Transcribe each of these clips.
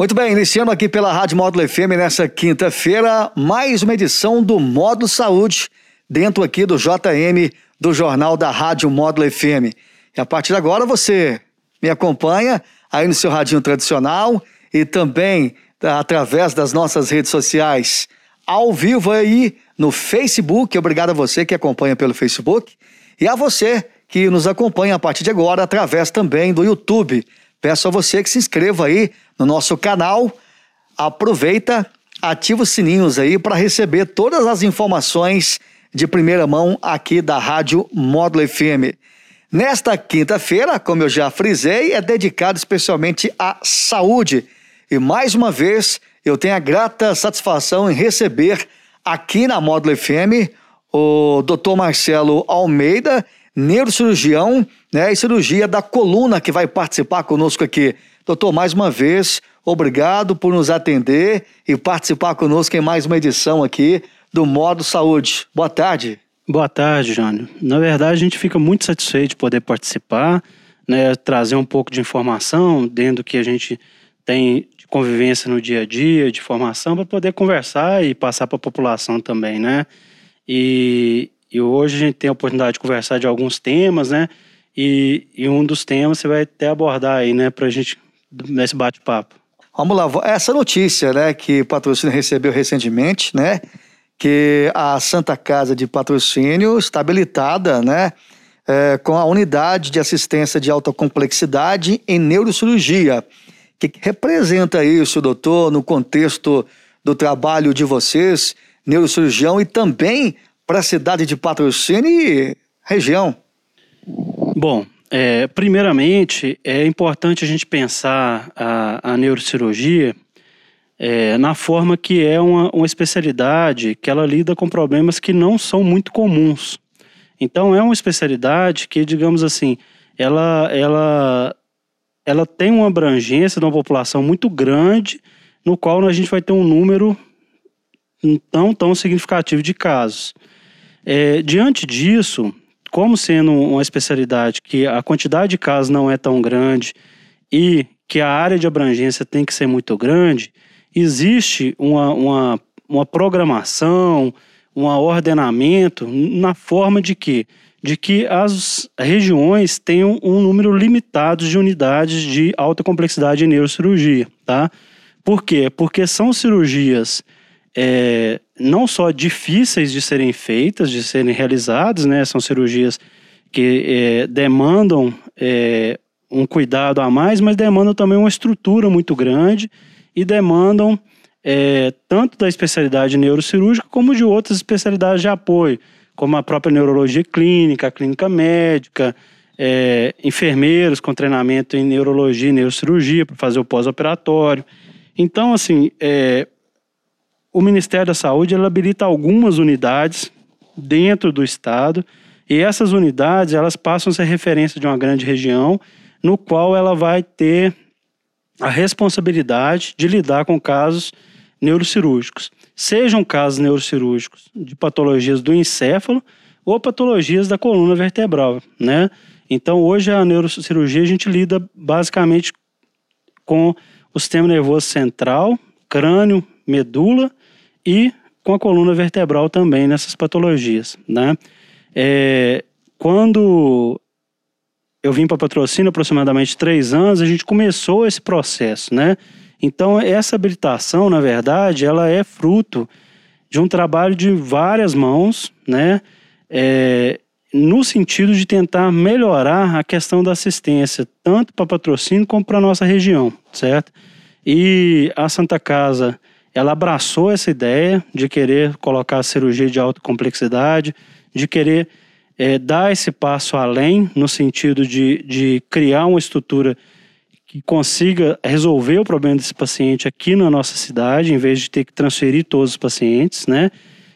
Muito bem, iniciando aqui pela Rádio Módulo FM nessa quinta-feira, mais uma edição do Módulo Saúde, dentro aqui do JM, do Jornal da Rádio Módulo FM. E a partir de agora você me acompanha aí no seu radinho tradicional e também através das nossas redes sociais, ao vivo aí no Facebook. Obrigado a você que acompanha pelo Facebook e a você que nos acompanha a partir de agora através também do YouTube. Peço a você que se inscreva aí no nosso canal. Aproveita, ativa os sininhos aí para receber todas as informações de primeira mão aqui da Rádio Módulo FM. Nesta quinta-feira, como eu já frisei, é dedicado especialmente à saúde. E mais uma vez, eu tenho a grata satisfação em receber aqui na Módulo FM o Dr. Marcelo Almeida, neurocirurgião né, e cirurgia da coluna, que vai participar conosco aqui. Doutor, mais uma vez, obrigado por nos atender e participar conosco em mais uma edição aqui do Modo Saúde. Boa tarde. Boa tarde, Jânio. Na verdade, a gente fica muito satisfeito de poder participar, né, trazer um pouco de informação dentro do que a gente tem de convivência no dia a dia, de formação, para poder conversar e passar para a população também, né? E, e hoje a gente tem a oportunidade de conversar de alguns temas, né? E, e um dos temas você vai até abordar aí, né, para a gente nesse bate-papo. Vamos lá, essa notícia, né, que o patrocínio recebeu recentemente, né, que a Santa Casa de Patrocínio está habilitada, né, é, com a unidade de assistência de alta complexidade em neurocirurgia. O que, representa isso, doutor, no contexto do trabalho de vocês, neurocirurgião, e também para a cidade de Patrocínio e região? Bom, é, primeiramente é importante a gente pensar a, a neurocirurgia é, na forma que é uma, uma especialidade que ela lida com problemas que não são muito comuns. Então é uma especialidade que, digamos assim, ela, ela, ela tem uma abrangência de uma população muito grande, no qual a gente vai ter um número tão, tão significativo de casos. É, diante disso, como sendo uma especialidade que a quantidade de casos não é tão grande e que a área de abrangência tem que ser muito grande, existe uma, uma, uma programação, um ordenamento na forma de que de que as regiões tenham um número limitado de unidades de alta complexidade em neurocirurgia, tá? Por quê? Porque são cirurgias é, não só difíceis de serem feitas, de serem realizadas, né? São cirurgias que é, demandam é, um cuidado a mais, mas demandam também uma estrutura muito grande e demandam é, tanto da especialidade neurocirúrgica como de outras especialidades de apoio, como a própria neurologia clínica, a clínica médica, é, enfermeiros com treinamento em neurologia e neurocirurgia para fazer o pós-operatório. Então, assim, é, o Ministério da Saúde habilita algumas unidades dentro do estado e essas unidades elas passam a ser referência de uma grande região no qual ela vai ter a responsabilidade de lidar com casos neurocirúrgicos, sejam casos neurocirúrgicos de patologias do encéfalo ou patologias da coluna vertebral, né? Então, hoje a neurocirurgia a gente lida basicamente com o sistema nervoso central, crânio, medula e com a coluna vertebral também nessas patologias, né? É, quando eu vim para patrocínio aproximadamente três anos, a gente começou esse processo, né? Então essa habilitação, na verdade, ela é fruto de um trabalho de várias mãos, né? É, no sentido de tentar melhorar a questão da assistência, tanto para patrocínio como para nossa região, certo? E a Santa Casa ela abraçou essa ideia de querer colocar a cirurgia de alta complexidade, de querer é, dar esse passo além, no sentido de, de criar uma estrutura que consiga resolver o problema desse paciente aqui na nossa cidade, em vez de ter que transferir todos os pacientes, né?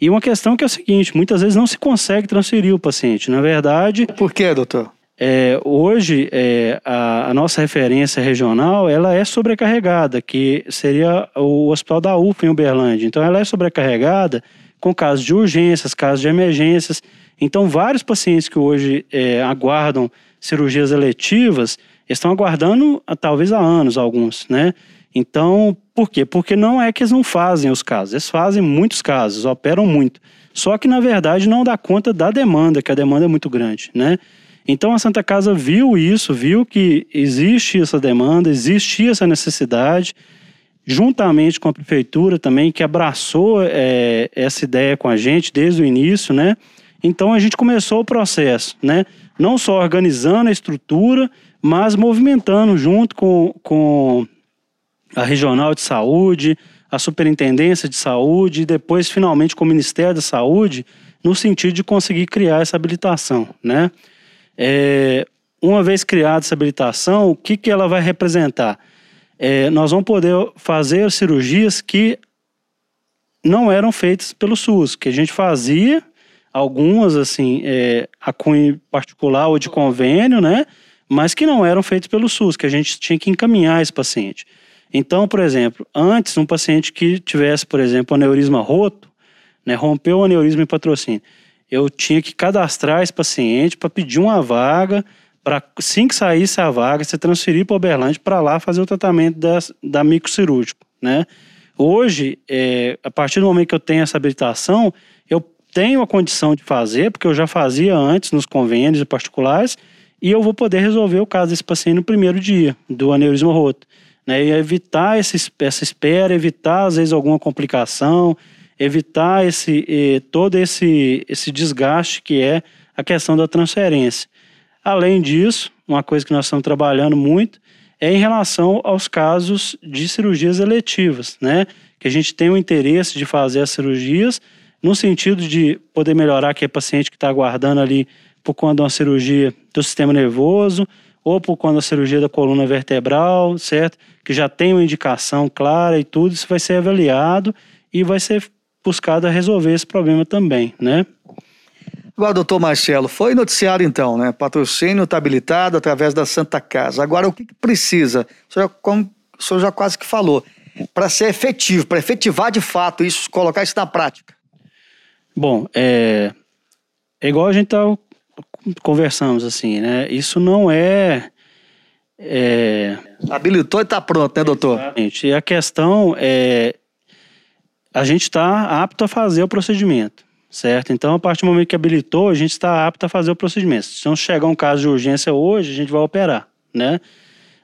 E uma questão que é o seguinte: muitas vezes não se consegue transferir o paciente. Na verdade. Por quê, doutor? É, hoje, é, a, a, nossa referência regional ela é sobrecarregada, que seria o Hospital da UFA em Uberlândia. Então, ela é sobrecarregada com casos de urgências, casos de emergências. Então, vários pacientes que hoje é, aguardam cirurgias eletivas estão aguardando talvez há anos alguns, né? Então, por quê? Porque não é que eles não fazem os casos, eles fazem muitos casos, operam muito. Só que, na verdade, não dá conta da demanda, que a demanda é muito grande, né? Então a Santa Casa viu isso, viu que existe essa demanda, existia essa necessidade, juntamente com a prefeitura também, que abraçou é, essa ideia com a gente desde o início, né? Então a gente começou o processo, né? Não só organizando a estrutura, mas movimentando junto com, com a Regional de Saúde, a Superintendência de Saúde e depois finalmente com o Ministério da Saúde, no sentido de conseguir criar essa habilitação, né? É, uma vez criada essa habilitação, o que, que ela vai representar? É, nós vamos poder fazer cirurgias que não eram feitas pelo SUS, que a gente fazia algumas assim é, a cunho particular ou de convênio, né? Mas que não eram feitas pelo SUS, que a gente tinha que encaminhar esse paciente. Então, por exemplo, antes um paciente que tivesse, por exemplo, aneurisma roto, né, rompeu o aneurisma em patrocínio, eu tinha que cadastrar esse paciente para pedir uma vaga, para assim que saísse a vaga, você transferir para o Uberlândia para lá fazer o tratamento da, da microcirúrgico, né? Hoje, é, a partir do momento que eu tenho essa habilitação, eu tenho a condição de fazer, porque eu já fazia antes nos convênios particulares, e eu vou poder resolver o caso desse paciente no primeiro dia do aneurisma roto. Né, e evitar esse, essa espera, evitar às vezes alguma complicação, evitar esse, todo esse, esse desgaste que é a questão da transferência. Além disso, uma coisa que nós estamos trabalhando muito é em relação aos casos de cirurgias eletivas, né? Que a gente tem o interesse de fazer as cirurgias no sentido de poder melhorar aquele paciente que está aguardando ali por de uma cirurgia do sistema nervoso ou por conta da cirurgia da coluna vertebral, certo? Que já tem uma indicação clara e tudo, isso vai ser avaliado e vai ser buscado a resolver esse problema também, né? Agora, doutor Marcelo, foi noticiado então, né? Patrocínio está habilitado através da Santa Casa. Agora, o que, que precisa? O senhor, como o senhor já quase que falou, para ser efetivo, para efetivar de fato isso, colocar isso na prática? Bom, é, é igual a gente tá conversamos assim, né? Isso não é, é... habilitou e está pronto, né, doutor? Exatamente. E a questão é a gente está apto a fazer o procedimento, certo? Então, a partir do momento que habilitou, a gente está apto a fazer o procedimento. Se não chegar um caso de urgência hoje, a gente vai operar, né?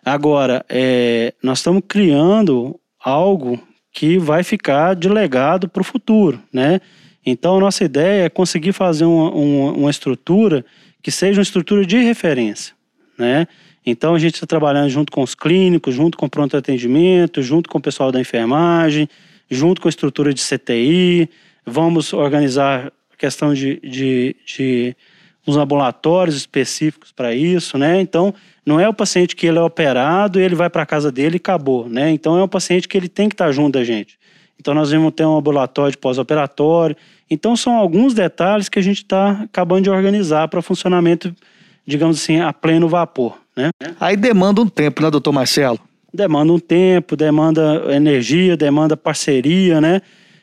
Agora, é, nós estamos criando algo que vai ficar de legado para o futuro, né? Então, a nossa ideia é conseguir fazer uma, uma, uma estrutura que seja uma estrutura de referência, né? Então, a gente está trabalhando junto com os clínicos, junto com o pronto atendimento, junto com o pessoal da enfermagem, junto com a estrutura de CTI, vamos organizar questão de, de, de uns laboratórios específicos para isso, né? Então, não é o paciente que ele é operado e ele vai para a casa dele e acabou, né? Então, é um paciente que ele tem que estar tá junto da gente. Então, nós vamos ter um ambulatório pós-operatório. Então, são alguns detalhes que a gente está acabando de organizar para funcionamento, digamos assim, a pleno vapor, né? Aí demanda um tempo, né, doutor Marcelo? Demanda um tempo, demanda energia, demanda parceria, né?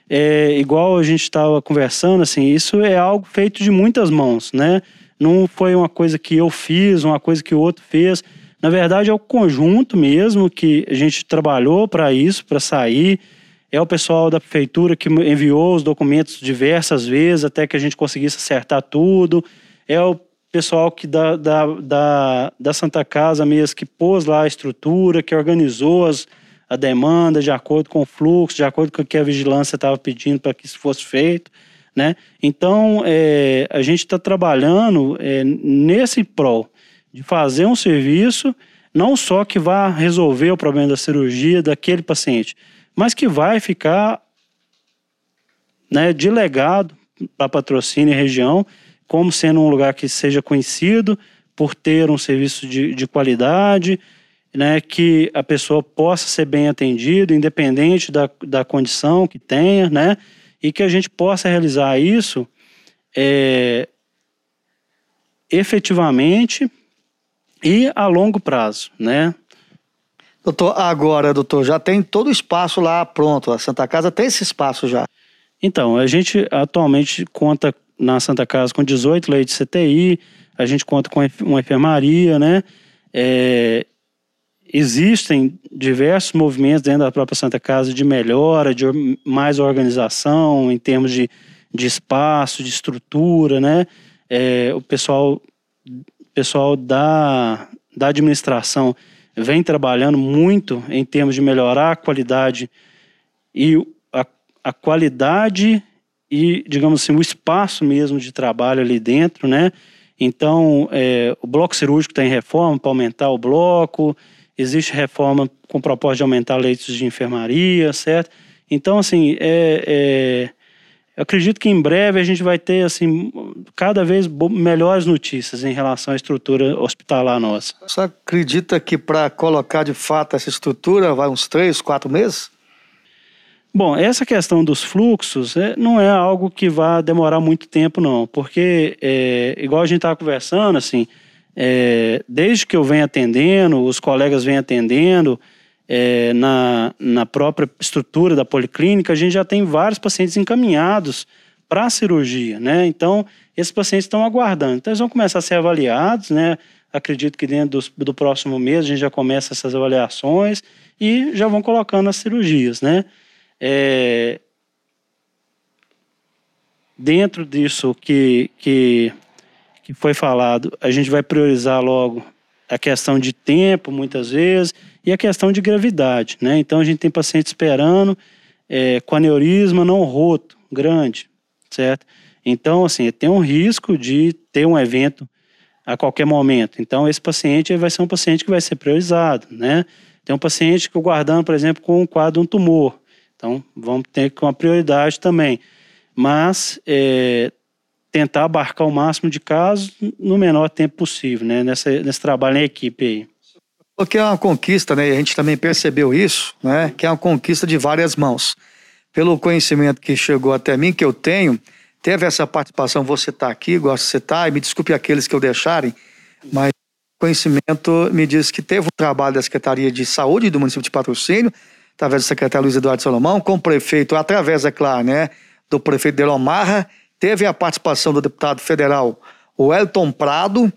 É, igual a gente estava conversando, assim, isso é algo feito de muitas mãos, né? Não foi uma coisa que eu fiz, uma coisa que o outro fez. Na verdade, é o conjunto mesmo que a gente trabalhou para isso, para sair. É o pessoal da prefeitura que enviou os documentos diversas vezes até que a gente conseguisse acertar tudo. É o pessoal que da, da, da, da Santa Casa mesmo, que pôs lá a estrutura, que organizou as, a demanda de acordo com o fluxo, de acordo com o que a vigilância estava pedindo para que isso fosse feito. Né? Então, é, a gente está trabalhando é, nesse prol de fazer um serviço não só que vá resolver o problema da cirurgia daquele paciente, mas que vai ficar né, de legado para patrocínio e região como sendo um lugar que seja conhecido por ter um serviço de, de qualidade, né, que a pessoa possa ser bem atendida, independente da, da condição que tenha, né, e que a gente possa realizar isso é, efetivamente e a longo prazo, né? Doutor, agora, doutor, já tem todo o espaço lá pronto, a Santa Casa tem esse espaço já? Então, a gente atualmente conta na Santa Casa com 18 leitos CTI, a gente conta com uma enfermaria, né? É, existem diversos movimentos dentro da própria Santa Casa de melhora, de mais organização em termos de, de espaço, de estrutura, né? É, o pessoal, pessoal da, da administração vem trabalhando muito em termos de melhorar a qualidade e a, a qualidade e, digamos assim, o espaço mesmo de trabalho ali dentro, né? Então, é, o bloco cirúrgico está em reforma para aumentar o bloco, existe reforma com propósito de aumentar leitos de enfermaria, certo? Então, assim, é, é, acredito que em breve a gente vai ter, assim, cada vez melhores notícias em relação à estrutura hospitalar nossa. Você acredita que para colocar de fato essa estrutura vai uns três, quatro meses? Bom, essa questão dos fluxos é, não é algo que vai demorar muito tempo, não, porque, é, igual a gente estava conversando, assim, é, desde que eu venho atendendo, os colegas vêm atendendo, é, na, na própria estrutura da policlínica, a gente já tem vários pacientes encaminhados para a cirurgia, né? Então, esses pacientes estão aguardando. Então, eles vão começar a ser avaliados, né? Acredito que dentro do próximo mês a gente já começa essas avaliações e já vão colocando as cirurgias, né? É, dentro disso que, que, que foi falado, a gente vai priorizar logo a questão de tempo, muitas vezes, e a questão de gravidade. Né? Então, a gente tem paciente esperando é, com aneurisma não roto, grande, certo? Então, assim, tem um risco de ter um evento a qualquer momento. Então, esse paciente vai ser um paciente que vai ser priorizado, né? Tem um paciente que eu guardando, por exemplo, com um quadro, um tumor. Então, vamos ter com a prioridade também. Mas é, tentar abarcar o máximo de casos no menor tempo possível, né? Nessa, nesse trabalho em equipe aí. Porque é uma conquista, né? E a gente também percebeu isso, né? Que é uma conquista de várias mãos. Pelo conhecimento que chegou até mim, que eu tenho, teve essa participação, você está aqui, gosto de citar, e me desculpe aqueles que eu deixarem, mas conhecimento me diz que teve um trabalho da Secretaria de Saúde do município de Patrocínio, através do secretário Luiz Eduardo Salomão, com o prefeito, através, é claro, né, do prefeito Delomarra, teve a participação do deputado federal o Elton Prado,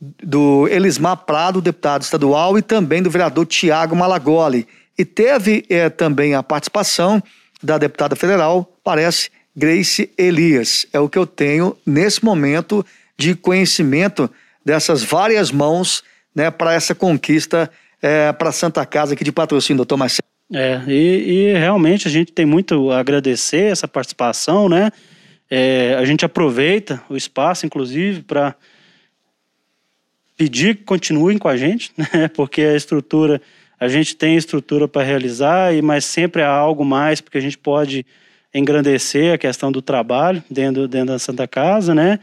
do Elismar Prado, deputado estadual, e também do vereador Tiago Malagoli. E teve é, também a participação da deputada federal, parece, Grace Elias. É o que eu tenho nesse momento de conhecimento dessas várias mãos né, para essa conquista é, para Santa Casa aqui de patrocínio, doutor Marcelo. É, e, e, realmente a gente tem muito a agradecer essa participação, né? É, a gente aproveita o espaço, inclusive, para pedir que continuem com a gente, né? Porque a estrutura, a gente tem estrutura para realizar, e mas sempre há algo mais, porque a gente pode engrandecer a questão do trabalho dentro, dentro da Santa Casa, né?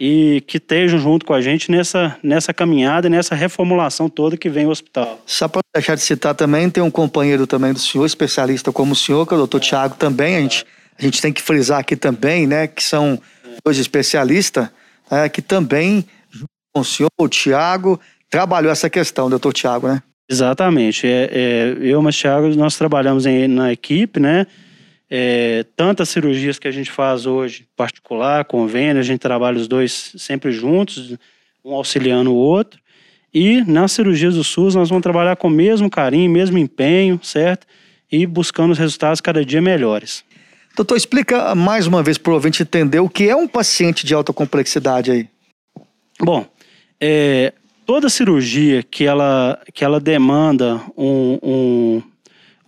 E que estejam junto com a gente nessa, nessa caminhada, nessa reformulação toda que vem o hospital. Só para deixar de citar também, tem um companheiro também do senhor, especialista como o senhor, que é o doutor Tiago também, a gente, a gente tem que frisar aqui também, né, que são dois especialistas, é, que também, junto com o senhor, o Tiago, trabalhou essa questão, doutor Tiago, né? Exatamente, é, é, eu e o Tiago, nós trabalhamos em, na equipe, né, é, tantas cirurgias que a gente faz hoje, particular, convênio, a gente trabalha os dois sempre juntos, um auxiliando o outro. E nas cirurgias do SUS nós vamos trabalhar com o mesmo carinho, mesmo empenho, certo? E buscando os resultados cada dia melhores. Doutor, explica mais uma vez para o ouvinte entender o que é um paciente de alta complexidade aí. Bom, é, toda cirurgia que ela, que ela demanda um, um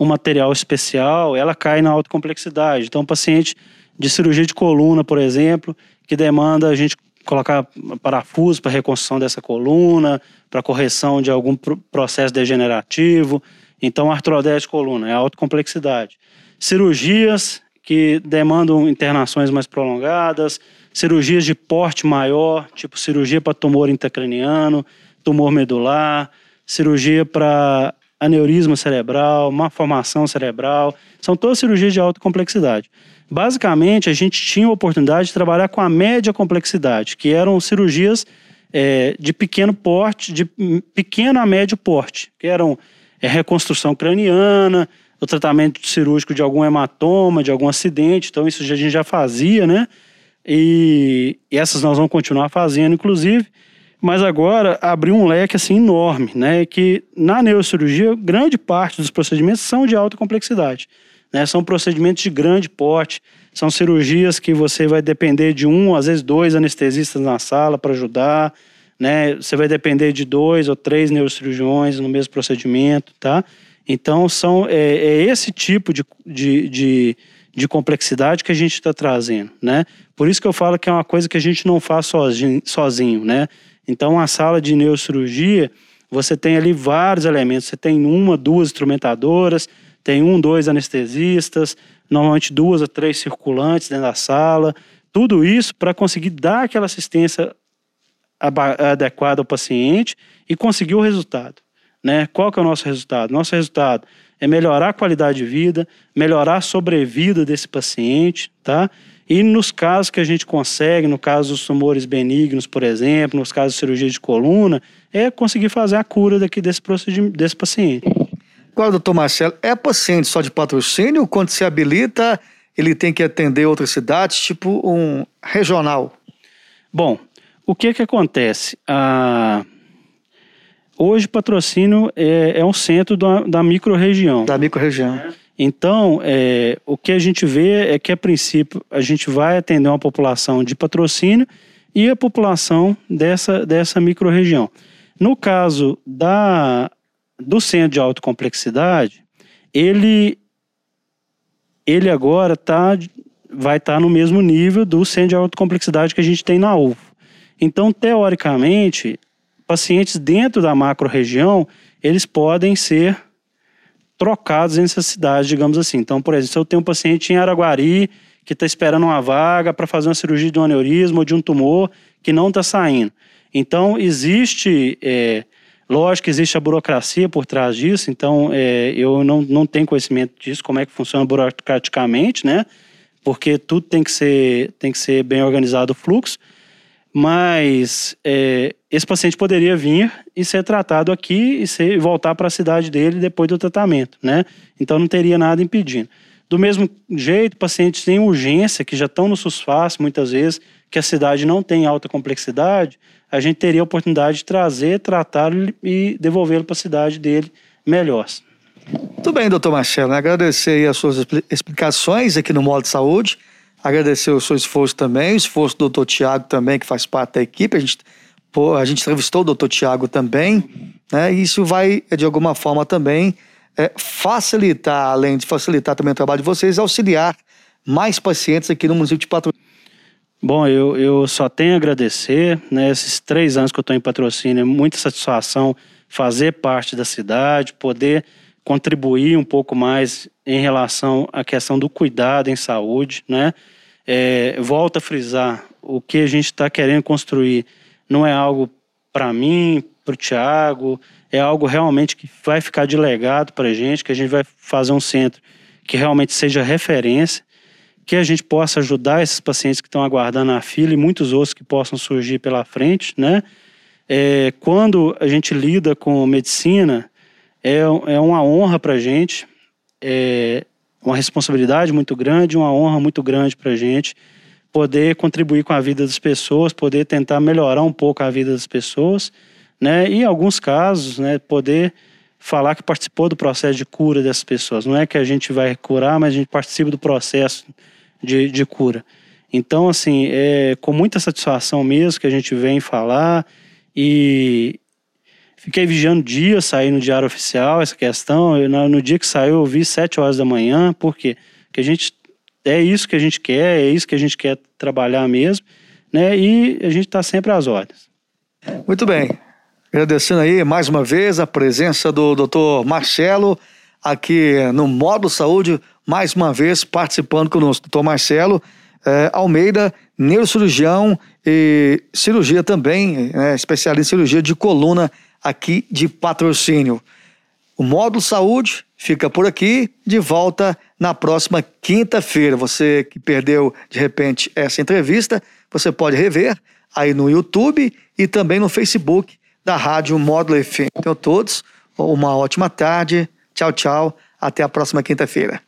um material especial, ela cai na alta complexidade. Então, um paciente de cirurgia de coluna, por exemplo, que demanda a gente colocar parafuso para reconstrução dessa coluna, para correção de algum processo degenerativo. Então, artrodese de coluna é alta complexidade. Cirurgias que demandam internações mais prolongadas, cirurgias de porte maior, tipo cirurgia para tumor intracraniano, tumor medular, cirurgia para aneurisma cerebral, malformação cerebral, são todas cirurgias de alta complexidade. Basicamente, a gente tinha a oportunidade de trabalhar com a média complexidade, que eram cirurgias é, de pequeno porte, de pequeno a médio porte, que eram é, reconstrução craniana, o tratamento cirúrgico de algum hematoma, de algum acidente, então isso a gente já fazia, né? E, e essas nós vamos continuar fazendo, inclusive, Mas agora abriu um leque assim enorme, né? Que na neurocirurgia, grande parte dos procedimentos são de alta complexidade. Né? São procedimentos de grande porte, são cirurgias que você vai depender de um, às vezes dois anestesistas na sala para ajudar, né? Você vai depender de dois ou três neurocirurgiões no mesmo procedimento, tá? Então, são, é, é esse tipo de, de, de, de, complexidade que a gente está trazendo, né? Por isso que eu falo que é uma coisa que a gente não faz sozinho, sozinho né? Então, a sala de neurocirurgia, você tem ali vários elementos. Você tem uma, duas instrumentadoras, tem um, dois anestesistas, normalmente duas ou três circulantes dentro da sala. Tudo isso para conseguir dar aquela assistência adequada ao paciente e conseguir o resultado. Né? Qual que é o nosso resultado? Nosso resultado é melhorar a qualidade de vida, melhorar a sobrevida desse paciente, tá? E nos casos que a gente consegue, no caso dos tumores benignos, por exemplo, nos casos de cirurgia de coluna, é conseguir fazer a cura daqui desse, desse paciente. Agora, doutor Marcelo, é paciente só de patrocínio? Quando se habilita, ele tem que atender outras cidades, tipo um regional? Bom, o que que acontece? Ah, hoje, patrocínio é, é um centro da, da micro-região. Da micro-região. Então, é, o que a gente vê é que, a princípio, a gente vai atender uma população de patrocínio e a população dessa, dessa micro-região. No caso da, do centro de alta complexidade, ele, ele agora tá, vai estar tá no mesmo nível do centro de alta complexidade que a gente tem na UFO. Então, teoricamente, pacientes dentro da macro-região, eles podem ser trocados entre essas cidades, digamos assim. Então, por exemplo, se eu tenho um paciente em Araguari que está esperando uma vaga para fazer uma cirurgia de um aneurisma ou de um tumor que não está saindo. Então, existe, é, lógico existe a burocracia por trás disso, então é, eu não, não tenho conhecimento disso, como é que funciona burocraticamente, né? Porque tudo tem que ser, tem que ser bem organizado o fluxo, mas é, esse paciente poderia vir e ser tratado aqui e ser, voltar para a cidade dele depois do tratamento, né? Então não teria nada impedindo. Do mesmo jeito, pacientes têm urgência, que já estão no SUSFAS muitas vezes, que a cidade não tem alta complexidade, a gente teria a oportunidade de trazer, tratá-lo e devolvê-lo para a cidade dele melhor. Muito bem, doutor Marcelo. Agradecer as suas explicações aqui no Modo de Saúde. Agradecer o seu esforço também, o esforço do doutor Tiago também, que faz parte da equipe. A gente, a gente entrevistou o doutor Tiago também, né? E isso vai, de alguma forma, também é, facilitar, além de facilitar também o trabalho de vocês, auxiliar mais pacientes aqui no município de Patrocínio. Bom, eu, eu só tenho a agradecer, né? Esses três anos que eu estou em patrocínio, é muita satisfação fazer parte da cidade, poder contribuir um pouco mais em relação à questão do cuidado em saúde, né? É, volto a frisar, o que a gente está querendo construir não é algo para mim, para o Tiago, é algo realmente que vai ficar de legado para a gente, que a gente vai fazer um centro que realmente seja referência, que a gente possa ajudar esses pacientes que estão aguardando a fila e muitos outros que possam surgir pela frente, né? É, quando a gente lida com medicina, é, é uma honra para a gente, é uma responsabilidade muito grande, uma honra muito grande para a gente poder contribuir com a vida das pessoas, poder tentar melhorar um pouco a vida das pessoas, né? E em alguns casos, né, poder falar que participou do processo de cura dessas pessoas. Não é que a gente vai curar, mas a gente participa do processo de, de cura. Então, assim, é com muita satisfação mesmo que a gente vem falar e, Fiquei vigiando dia, sair no diário oficial essa questão. Eu, no, dia que saiu, eu vi sete horas da manhã, por quê? Porque a gente é isso que a gente quer, é isso que a gente quer trabalhar mesmo, né? E a gente está sempre às ordens. Muito bem. Agradecendo aí mais uma vez a presença do Dr. Marcelo aqui no Modo Saúde, mais uma vez participando conosco. Dr. Marcelo é, Almeida, neurocirurgião e cirurgia também, é, especialista em cirurgia de coluna aqui de patrocínio. O Módulo Saúde fica por aqui, de volta na próxima quinta-feira. Você que perdeu de repente essa entrevista, você pode rever aí no YouTube e também no Facebook da Rádio Módulo FM. Então, todos, uma ótima tarde. Tchau, tchau. Até a próxima quinta-feira.